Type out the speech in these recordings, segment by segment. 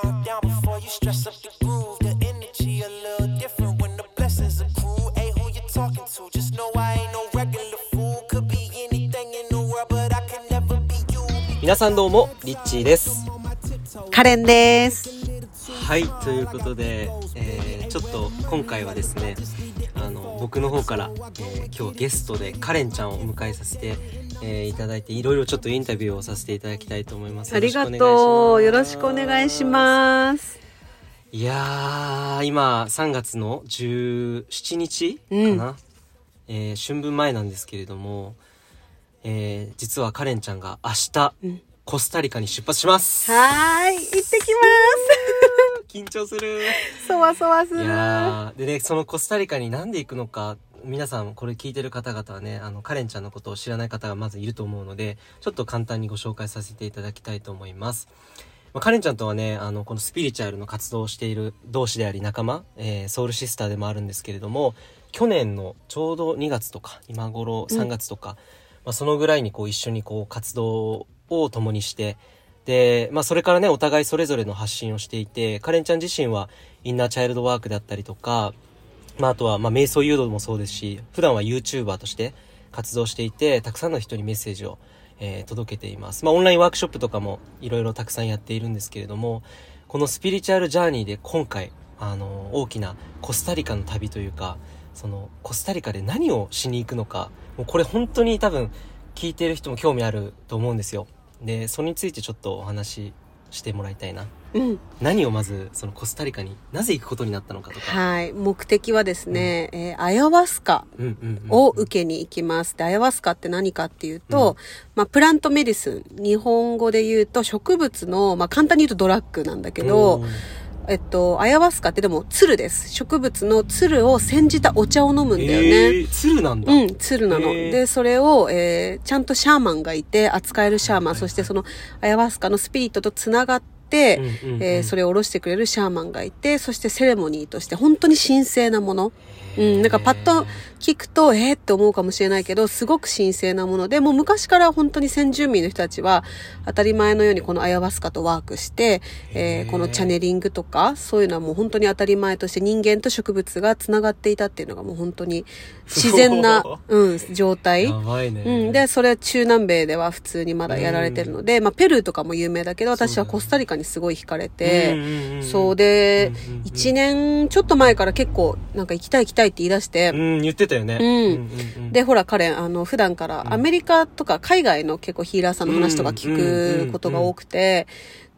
calm down before you stress up the groove. The energy a little different when the blessings accrue. Hey, who you talking to? Just know I ain't no regular fool. Could be anything in the world, but I can never be you. 皆さんどうもリッチーですカレンです。はいということで、えーちょっと今回はですねあの僕の方から、えー今日ゲストでカレンちゃんをお迎えさせて、えーいただいていろいろちょっとインタビューをさせていただきたいと思いますありがとう。よろしくお願いしすます。いやー今3月の17日かな、えー春分前なんですけれども、えー実はカレンちゃんが明日、うんコスタリカに出発しますはーい、行ってきま 緊張するす。そわそわすいる。やーでねそのコスタリカになんで行くのか皆さんこれ聞いてる方々はねあのカレンちゃんのことを知らない方がまずいると思うのでちょっと簡単にご紹介させていただきたいと思います、まあ、カレンちゃんとはねあのこのスピリチュアルの活動をしている同志であり仲間、えーソウルシスターでもあるんですけれども去年のちょうど2月とか今頃3月とか、まあ、そのぐらいにこう一緒にこう活動を共にしてで、まあ、それからねお互いそれぞれの発信をしていてカレンちゃん自身はインナーチャイルドワークだったりとか、まあ、あとはまあ瞑想誘導もそうですし普段は YouTuber として活動していてたくさんの人にメッセージを、えー届けています、まあ、オンラインワークショップとかもいろいろたくさんやっているんですけれどもこのスピリチュアルジャーニーで今回あの大きなコスタリカの旅というかそのコスタリカで何をしに行くのかもうこれ本当に多分聞いてる人も興味あると思うんですよ。でそれについてちょっとお話ししてもらいたいなうん。何をまずそのコスタリカになぜ行くことになったのかとか、はい。目的はですね、えーアヤワスカうんうんうんを受けに行きます。で、アヤワスカって何かっていうと、まあ、プラントメディスン。日本語で言うと植物の、まあ、簡単に言うとドラッグなんだけど、うんえっと、アヤワスカってでも、鶴です。植物の鶴を煎じたお茶を飲むんだよね。えー、鶴なんだ、うん、鶴なの。へーで、それを、えーちゃんとシャーマンがいて、扱えるシャーマン、そしてその、アヤワスカのスピリットとつながって、えーそれを下ろしてくれるシャーマンがいて、そしてセレモニーとして、本当に神聖なもの。うん、なんかパッと聞くと、えー、って思うかもしれないけど、すごく神聖なもので、もう昔から本当に先住民の人たちは、当たり前のようにこのアヤワスカとワークして、えーこのチャネリングとか、そういうのはもう本当に当たり前として人間と植物がつながっていたっていうのがもう本当に 自然な、う。ん、状態。うん。で、それは中南米では普通にまだやられてるので、まあ、ペルーとかも有名だけど、私はコスタリカにすごい惹かれて、うんそうでうんうんうん、一年ちょっと前から結構、なんか行きたい行きたいって言い出してう、ん言ってたよね、うん。うんうんで、ほら、彼、あの、普段からアメリカとか海外の結構ヒーラーさんの話とか聞くことが多くて、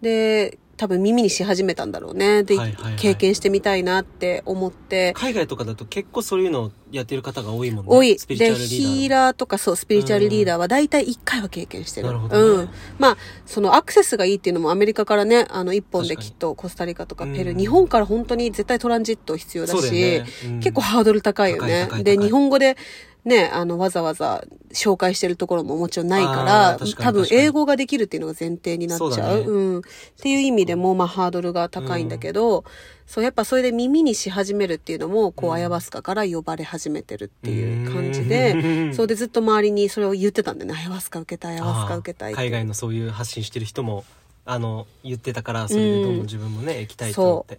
で、多分耳にし始めたんだろうね。で、はいはいはい。経験してみたいなって思って、海外とかだと結構そういうのをやってる方が多いもんね。多い。で、ヒーラーとかそう、スピリチュアルリーダーは大体1回は経験してる。なるほど。ねうん。まあ、そのアクセスがいいっていうのもアメリカからね、あの、一本できっとコスタリカとかペルー、うん。日本から本当に絶対トランジット必要だし、よね。うん。結構ハードル高いよね。で、日本語で、ね、あの、わざわざ紹介してるところももちろんないかあら、多分英語ができるっていうのが前提になっちゃう。そうだねうん。っていう意味でも、まあ、ハードルが高いんだけど、そう、やっぱそれで耳にし始めるっていうのも、こう、アヤバスカから呼ばれ始めてるっていう感じうで、んそうでずっと周りにそれを言ってたんだよね。アヤバスカ受けたい、アヤバスカ受けたい。海外のそういう発信してる人もあの言ってたからそれでどんどん自分もね、行きたいと思って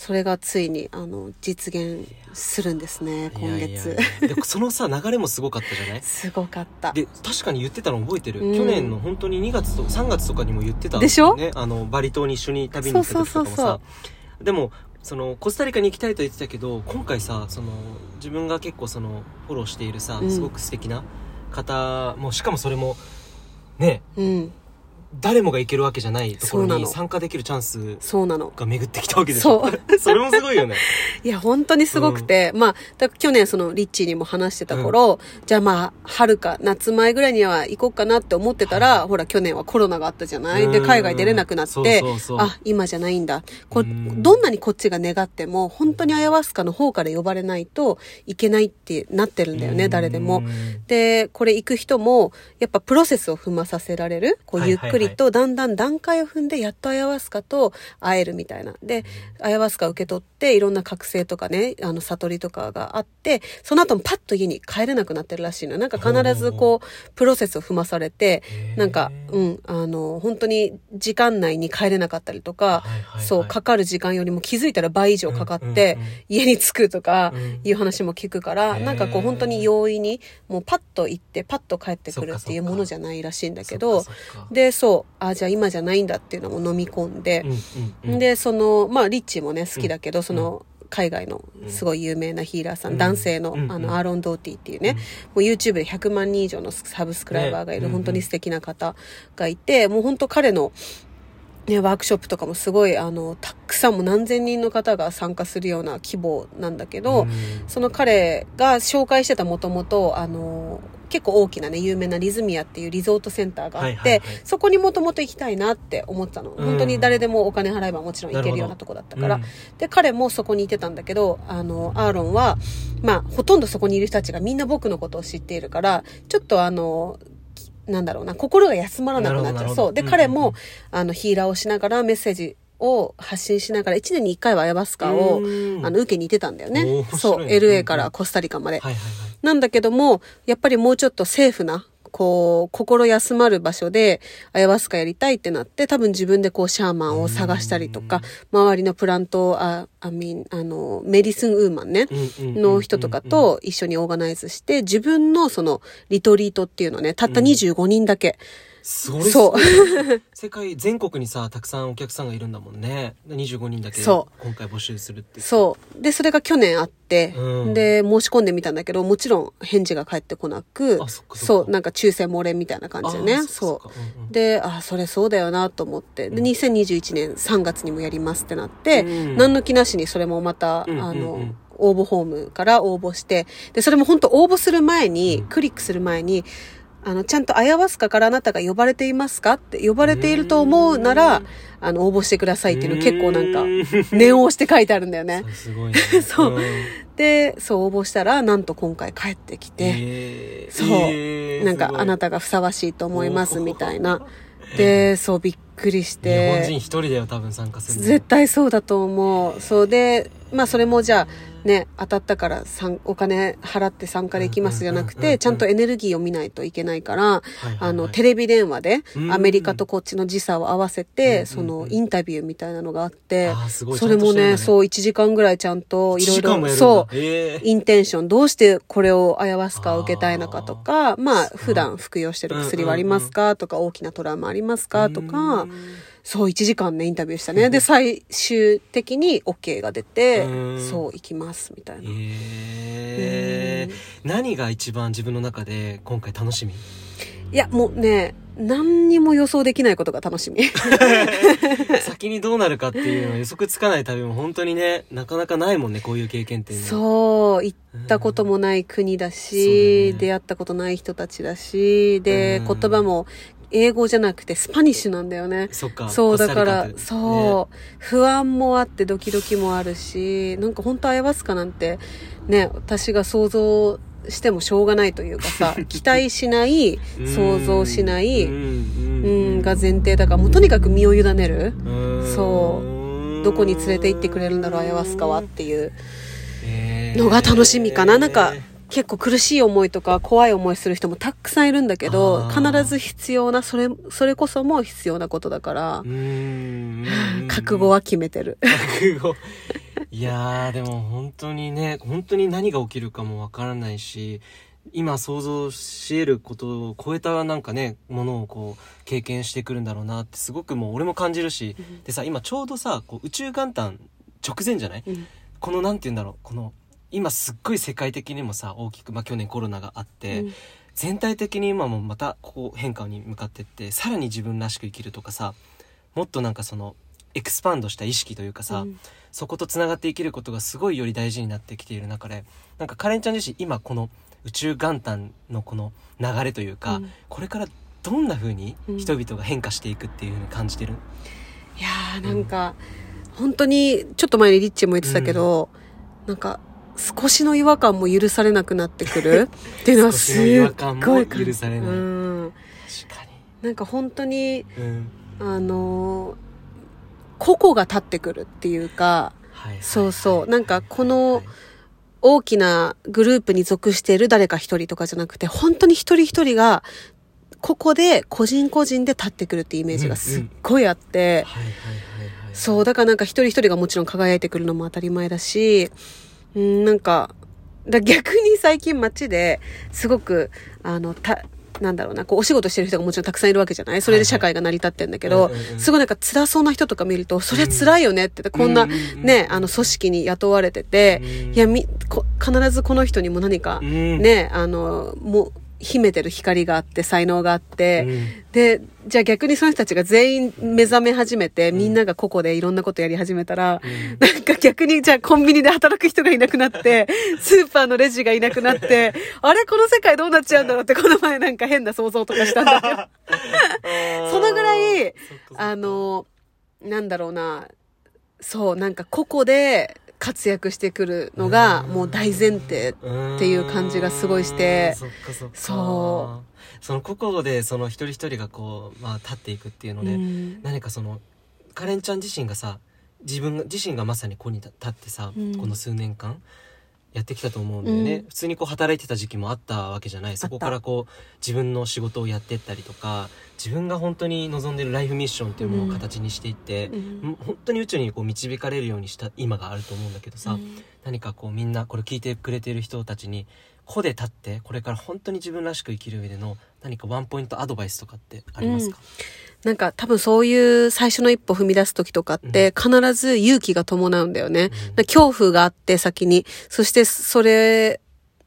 それがついに、あの、実現するんですね、今月。でそのさ流れもすごかったじゃない？すごかった。で確かに言ってたの覚えてる、うん。去年の本当に2月と3月とかにも言ってたんでしょ？ねあのバリ島に一緒に旅に行った時とかもさでもそのコスタリカに行きたいと言ってたけど今回さその自分が結構そのフォローしているさうん。すごく素敵な方もしかもそれもねうん。誰もが行けるわけじゃないところに参加できるチャンスそうなの。が巡ってきたわけでしょ？そう。それもすごいよね。いや、本当にすごくて、まあ、だから去年そのリッチーにも話してた頃、じゃあまあ、春か夏前ぐらいには行こうかなって思ってたら、ほら、去年はコロナがあったじゃない？で、うん。海外出れなくなって、あ、今じゃないんだ。こうん。どんなにこっちが願っても、本当にアヤワスカの方から呼ばれないといけないってなってるんだよね、誰でも。で、これ行く人も、やっぱプロセスを踏まさせられる、こう、はいはいはいゆっくリとだんだん段階を踏んでやっとアヤワスカと会えるみたいな。で、アヤワスカ受け取っていろんな覚醒とかね、あの悟りとかがあって、その後もパッと家に帰れなくなってるらしいの。よ。なんか必ずこう、プロセスを踏まされて、なんか、うん、あの、本当に時間内に帰れなかったりとか、そう、かかる時間よりも気づいたら倍以上かかって、家に着くとかうん。いう話も聞くから、なんかこう本当に容易に、もうパッと行って、パッと帰ってくるっていうものじゃないらしいんだけど、で、そう、あ、じゃあ今じゃないんだっていうのも飲み込んでうん、うんうん。で、その、まあ、リッチーもね、好きだけど、その、海外のすごい有名なヒーラーさん、うん。男性の、うんあの、アーロン・ドーティっていうね、もう YouTube で100万人以上のサブスクライバーがいる、ね。本当に素敵な方がいて、もう本当彼の、ね、ワークショップとかもすごい、あの、たくさんもう何千人の方が参加するような規模なんだけど、うんその彼が紹介してたもともと、あの、結構大きなね、有名なリズミアっていうリゾートセンターがあって、そこにもともと行きたいなって思ってたの。うん本当に誰でもお金払えばもちろん行けるようなとこだったから。うんで、彼もそこにいてたんだけど、あの、アーロンは、まあ、ほとんどそこにいる人たちがみんな僕のことを知っているから、ちょっとあの、きなんだろうな、心が休まらなくなっちゃう。そう。で、うん彼も、あの、ヒーラーをしながらメッセージを発信しながら、1年に1回はアヤバスカを、うんあの、受けに行ってたんだよね。そう。LA からコスタリカまで。なんだけども、やっぱりもうちょっとセーフな、こう、心休まる場所で、アヤワスカやりたいってなって、多分自分でこう、シャーマンを探したりとか、周りのプラント、あ、あみん、あの、メディスンウーマンね、うんうんうんうんの人とかと一緒にオーガナイズして、自分のその、リトリートっていうのね、たった25人だけ。それそう。う世界全国にさたくさんお客さんがいるんだもんね。25人だけそ今回募集するってそう。で、それが去年あって、うん。で、申し込んでみたんだけど、もちろん返事が返ってこなく、あそう、なんか抽選漏れみたいな感じでね。あそう。うんうん。で、あ、それそうだよなと思って。で、2021年3月にもやりますってなって、うん。何の気なしにそれもまた、うんうんうん。あの、応募フォームから応募して、で、それも本当応募する前に、クリックする前に、あの、ちゃんとアヤワスカからあなたが呼ばれていますかって、呼ばれていると思うなら、あの、応募してくださいっていうの結構なんか、念を押して書いてあるんだよね。そ。うすごいね。そう。ん。で、そう応募したら、なんと今回帰ってきて、えーそう、えーなんかあなたがふさわしいと思いますみたいな。で、そうびっくりし日本人て、一人だよ多分参加するの。絶対そうだと思う。そうで、まあそれもじゃあ、ね、当たったから参お金払って参加できますじゃなくて、ちゃんとエネルギーを見ないといけないから、あの、テレビ電話でアメリカとこっちの時差を合わせて、そのインタビューみたいなのがあって、それもね、そう1時間ぐらいちゃんといろいろ、そう、インテンション、どうしてこれをアヤワスカを受けたいのかとか、まあ、普段服用してる薬はありますかとか、大きなトラウマありますかとか、そう、1時間ね、インタビューしたね。で、最終的に OK が出てう、ん。そう、行きます、みたいな。えー。何が一番自分の中で今回楽しみ？いや、もうね、何にも予想できないことが楽しみ。先にどうなるかっていうのは予測つかない旅も本当にねなかなかないもんねこういう経験っていうのは。そう、行ったこともない国だそうし、だね。出会ったことない人たちだし、で、うん。言葉も英語じゃなくてスパニッシュなんだよね。そっかそう、だからそう、不安もあってドキドキもあるし、なんか本当アヤバスカなんて、ね、私が想像してもしょうがないというかさ、期待しない、ね想像しない、うんうん、が前提だから、もうとにかく身を委ねる。うん。そう。どこに連れて行ってくれるんだろう、アヤバスカはっていうえー。のが楽しみかな。なんか、結構苦しい思いとか怖い思いする人もたくさんいるんだけど、必ず必要な、それ、それこそも必要なことだからう、ん。覚悟は決めてる。覚悟。いやーでも本当にね本当に何が起きるかもわからないし今想像し得ることを超えたなんかねものをこう経験してくるんだろうなってすごくもう俺も感じるし、でさ今ちょうどさこう宇宙元旦直前じゃない、うん。このなんて言うんだろうこの今すっごい世界的にもさ大きく、まあ、去年コロナがあって、うん。全体的に今もまたこう変化に向かってってさらに自分らしく生きるとかさもっとなんかそのエクスパンドした意識というかさ、うん。そことつながって生きることがすごいより大事になってきている中でなんかカレンちゃん自身今この宇宙元旦のこの流れというか、うん。これからどんな風にうん。人々が変化していくっていう風に感じてる、いやーなんか、本当に、ちょっと前にリッチも言ってたけど、なんか、少しの違和感も許されなくなってくる。っていうのはすっごい許されない。うん。確かに。なんか本当に、うん。あのー個々が立ってくるっていうか、はいはいそうそう。はいなんかこのはい。大きなグループに属している誰か一人とかじゃなくて、本当に一人一人が、ここで個人個人で立ってくるっていうイメージがすっごいあって、そう、だからなんか一人一人がもちろん輝いてくるのも当たり前だし、うん、なんか、だ逆に最近街ですごく、あの、た、なんだろうな、こう、お仕事してる人がもちろんたくさんいるわけじゃない？それで社会が成り立ってんだけどすごいなんか辛そうな人とか見ると、それは辛いよねって、こんなね、あの、組織に雇われてて、うん。いや、み、こ必ずこの人にも何かう、ん。ね、あの、もう、秘めてる光があって、才能があって、うん。で、じゃあ逆にその人たちが全員目覚め始めて、みんなが個々でいろんなことやり始めたら、なんか逆にじゃあコンビニで働く人がいなくなって、スーパーのレジがいなくなって、あれこの世界どうなっちゃうんだろうってこの前なんか変な想像とかしたんだけど。そのぐらいあの、なんだろうな、そう、なんか個々で活躍してくるのがもう大前提っていう感じがすごいして。そっかその個々でその一人一人がこう、まあ、立っていくっていうので、うん。何かそのカレンちゃん自身がさ自分が自身がまさにここに立ってさ、うん。この数年間やってきたと思うんだよね、うん。普通にこう働いてた時期もあったわけじゃない。そこからこう自分の仕事をやってったりとか自分が本当に望んでるライフミッションっていうものを形にしていって、うん。本当に宇宙にこう導かれるようにした今があると思うんだけどさ、うん。何かこうみんなこれ聞いてくれてる人たちに個で立ってこれから本当に自分らしく生きる上での何かワンポイントアドバイスとかってありますか、なんか多分そういう最初の一歩踏み出す時とかって必ず勇気が伴うんだよね。うん。恐怖があって先に。そしてそれ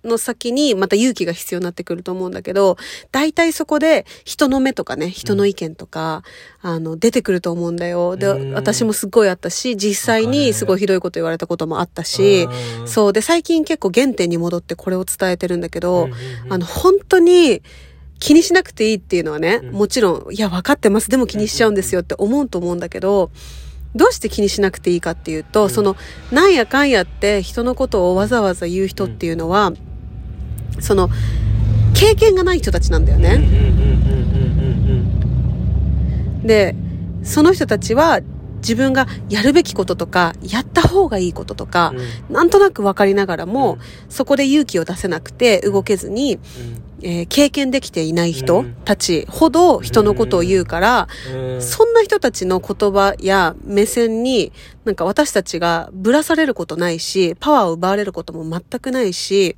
の先にまた勇気が必要になってくると思うんだけど、大体そこで人の目とかね、人の意見とか、あの、出てくると思うんだよ。で、うん。私もすっごいあったし、実際にすごいひどいこと言われたこともあったし、うん。そう。で、最近結構原点に戻ってこれを伝えてるんだけど、うんうんうん。あの、本当に気にしなくていいっていうのはね、うん。もちろん、いや、分かってます。でも気にしちゃうんですよって思うと思うんだけど、どうして気にしなくていいかっていうと、うん。その、なんやかんやって人のことをわざわざ言う人っていうのは、その、経験がない人たちなんだよね。で、その人たちは、自分がやるべきこととか、やった方がいいこととかうん、なんとなく分かりながらも、うん。そこで勇気を出せなくて動けずに、えー経験できていない人たちほど人のことを言うから、そんな人たちの言葉や目線に、なんか私たちがぶらされることないし、パワーを奪われることも全くないし、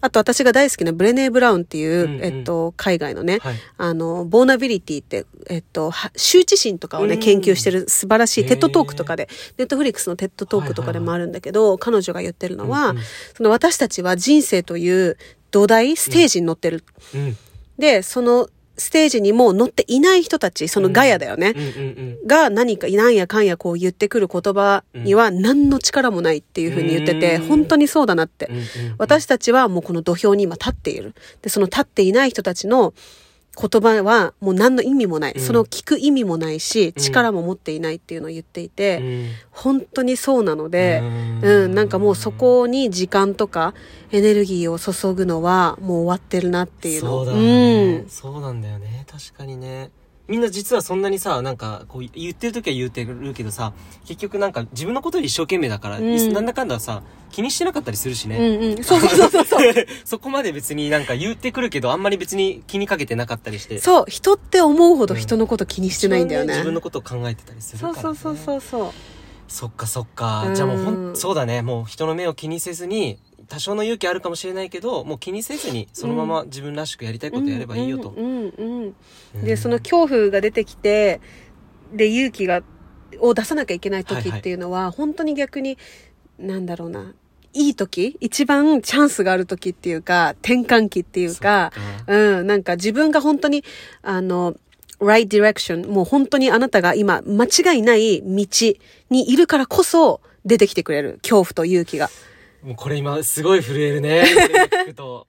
あと私が大好きなブレネー・ブラウンっていう、うんうん。えっと、海外のね、はい。あの、 vulnerability って、えっと、は羞恥心とかをね、うん。研究してる素晴らしい TED Talk とかで、Netflix の TED Talk とかでもあるんだけど、彼女が言ってるのは、うんうんその私たちは人生という土台、ステージに乗ってる。うんで、そのステージにも乗っていない人たち、そのガヤだよね。が何か、なんやかんやこう言ってくる言葉には何の力もないっていうふうに言ってて、うん本当にそうだなって。私たちはもうこの土俵に今立っている。で、その立っていない人たちの言葉はもう何の意味もない。うん。その聞く意味もないし、うん。力も持っていないっていうのを言っていて、うん。本当にそうなので、うん。うん、なんかもうそこに時間とかエネルギーを注ぐのはもう終わってるなっていうの。そうだよね、うん。そうなんだよね。確かにねみんな実はそんなにさなんかこう言ってる時は言ってるけどさ結局なんか自分のことより一生懸命だから、うんなんだかんださ気にしてなかったりするしね、うんうん。そうそうそうそう。そこまで別になんか言ってくるけどあんまり別に気にかけてなかったりしてそう、人って思うほど人のこと気にしてないんだよね。一番自分のことを考えてたりするから、ね、そうそうそうそうそう。そっかそっか、うんじゃあもうほんそうだねもう人の目を気にせずに多少の勇気あるかもしれないけどもう気にせずにそのまま自分らしくやりたいことやればいいよと、うんうんうんうん。で、その恐怖が出てきて、で、勇気が、を出さなきゃいけない時はいはい。っていうのは、本当に逆に、なんだろうな、いい時一番チャンスがある時っていうか、転換期っていうか。うん、なんか自分が本当に、あの、right direction、もう本当にあなたが今、間違いない道にいるからこそ、出てきてくれる恐怖と勇気が。もうこれ今すごい震えるね。これ聞くと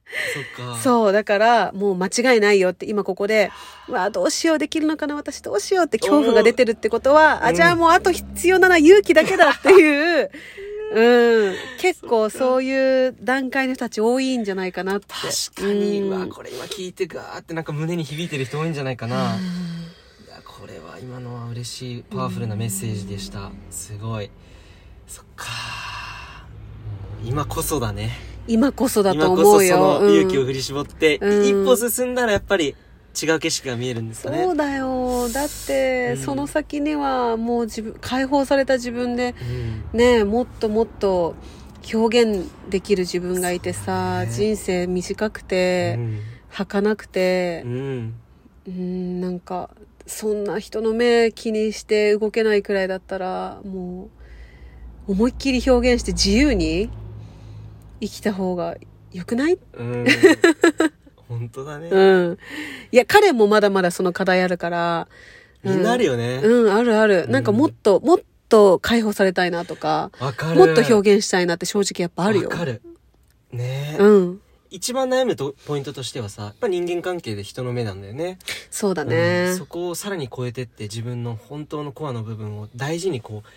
そっか。そう、だから、もう間違いないよって、今ここで、うわあどうしようできるのかな、私どうしようって恐怖が出てるってことは、あ、うん。じゃあもうあと必要なのは勇気だけだっていう、うん。結構そういう段階の人たち多いんじゃないかなって。確かに、ううん。わこれ今聞いてガーってなんか胸に響いてる人多いんじゃないかな、いやこれは今のは嬉しいパワフルなメッセージでした。すごい。そっか今こそだね。今こそだと今こ思よ。そうそのうん。勇気を振り絞って、うん。一歩進んだらやっぱり違う景色が見えるんですよね。そうだよ。だって、うん。その先にはもう自分、解放された自分で、うん。ね、もっともっと表現できる自分がいてさ、ね。人生短くうて、ん。儚くてう、ん。うん、なんか、そんな人の目気にして動けないくらいだったら、もう、思いっきり表現して自由に生きた方が良くない？うん。本当だね、うん。いや、彼もまだまだその課題あるから、みんなあるよね。うん、あるある。なんかもっと、もっと解放されたいなとか、わかる。もっと表現したいなって正直やっぱあるよ。わかる。ね。え、うん。一番悩むとポイントとしてはさやっぱ人間関係で人の目なんだよね。そうだうねん。そこをさらに超えてって自分の本当のコアの部分を大事にこう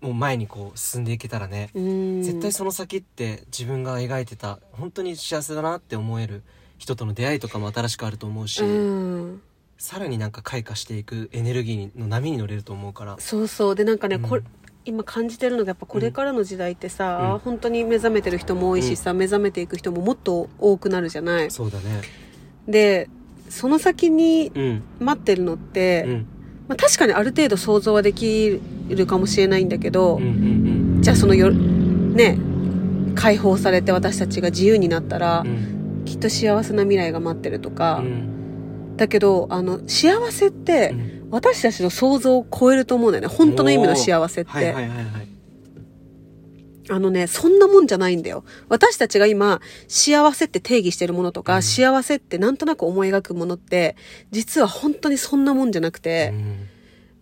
もう前にこう進んでいけたらね、うん。絶対その先って自分が描いてた本当に幸せだなって思える人との出会いとかも新しくあると思うし、うん。さらになんか開花していくエネルギーの波に乗れると思うから。そうそう。で、なんかね、うん。これ、今感じてるのがやっぱこれからの時代ってさ、うん。本当に目覚めてる人も多いしさ、目覚めていく人ももっと多くなるじゃない。そうだね。でその先にうん。待ってるのって、うんまあ、確かにある程度想像はできるかもしれないんだけど、うんうんじゃあそのよね解放されて私たちが自由になったら、うん。きっと幸せな未来が待ってるとか、うん。だけどあの幸せって、うん。私たちの想像を超えると思うんだよね。本当の意味の幸せって、はいはいはいはいあのねそんなもんじゃないんだよ。私たちが今幸せって定義してるものとか、うん。幸せってなんとなく思い描くものって実は本当にそんなもんじゃなくて、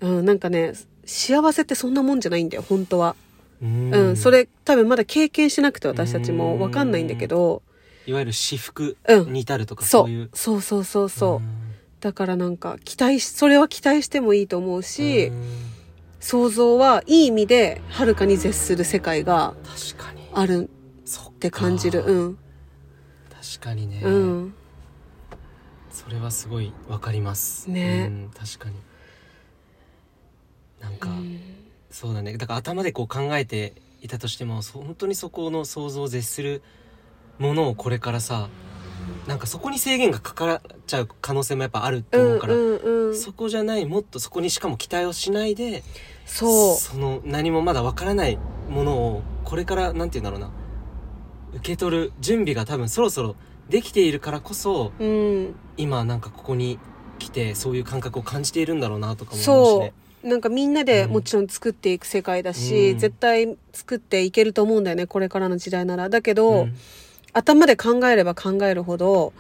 うん、なんかね幸せってそんなもんじゃないんだよ本当は。うん。うん、それ多分まだ経験してなくて私たちもわかんないんだけど、いわゆる私服うん。に至るとか、そそういう。う、そうそうそう。そう。ん。だからなんか期待し、それは期待してもいいと思うし、うん想像はいい意味ではるかに絶する世界があるそって感じる。うん。確かにね、うん。それはすごいわかります。ね。うん、確かに。なんか、うん。そうだね。だから頭でこう考えていたとしてもそ本当にそこの想像を絶するものをこれからさなんかそこに制限がかかっちゃう可能性もやっぱあるとう思うから、んうんうん。そこじゃないもっとそこにしかも期待をしないでそう。の何もまだわからないものをこれからなんて言うんだろうな受け取る準備が多分そろそろできているからこそうん。今なんかここに来てそういう感覚を感じているんだろうなとかも思うしそねう。なんかみんなでうんもちろん作っていく世界だし、うん絶対作っていけると思うんだよね、これからの時代なら。だけど、うん頭で考えれば考えるほど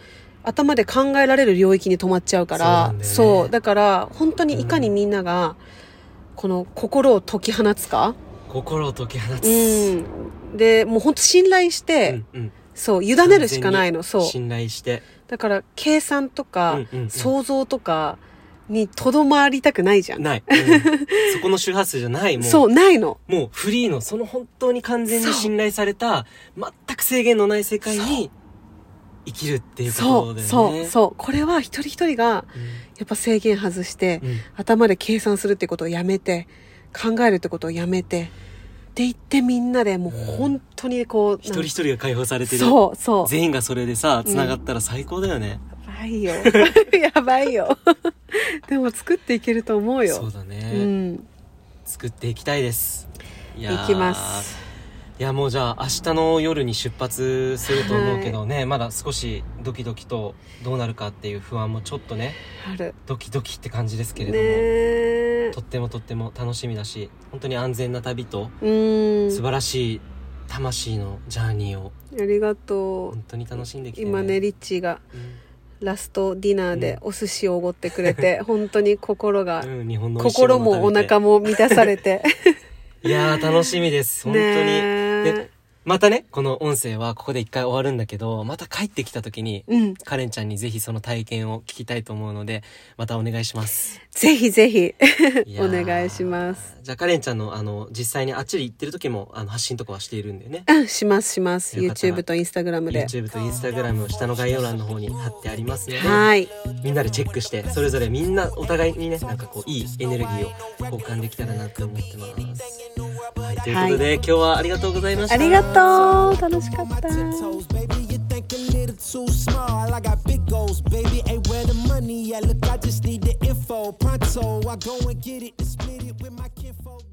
頭で考えられる領域に止まっちゃうからそうね。だから本当にいかにみんながこの心を解き放つか、心を解き放つ、うん、でもう本当信頼して、うんうん。そう委ねるしかないの。そう。信頼して。だから計算とか、うんうんうん。想像とかにとどまりたくないじゃん。ない、うん。そこの周波数じゃない。もう。そうないの。もうフリーのその本当に完全に信頼された全く制限のない世界に生きるっていうことだよね。そうそうそう。これは一人一人がうん。やっぱ制限外して、うん。頭で計算するってことをやめて考えるってことをやめてって言ってみんなでもう本当にこう、一人一人が解放されてる。そうそう。全員がそれでさ繋がったら最高だよね、やばいよ。やばいよ。でも作っていけると思うよ。そうだね、うん。作っていきたいです。いきますいやもうじゃあ明日の夜に出発すると思うけどね、まだ少しドキドキとどうなるかっていう不安もちょっとねある。ドキドキって感じですけれねども、え。とってもとっても楽しみだし本当に安全な旅とうん。素晴らしい魂のジャーニーをありがと本当に楽しんできて、う今ねリッチーがうん。ラストディナーでお寿司をおごってくれて、本当に心が、うん、心もお腹もも満たされて。いやー楽しみです。本当にねでえまたね、この音声はここで一回終わるんだけど、また帰ってきた時に、うん。カレンちゃんにぜひその体験を聞きたいと思うので、またお願いします。ぜひぜひ、おー願いします。。じゃあカレンちゃんのあの、実際にあっちに行ってる時も、あの、発信とかはしているんだよね。うん、しますします。YouTube と Instagram で。YouTube と Instagram 下の概要欄の方に貼ってありますので、はい。みんなでチェックして、それぞれみんなお互いにね、なんかこう、いいエネルギーを交換できたらなと思ってます。はい、ということで、今日はありがとうございました。ありがとう楽しかった。too small. I got big goals, baby. Ain't where the money at. Look, I just need the info. Pronto, I go and get it and split it with my kinfolk.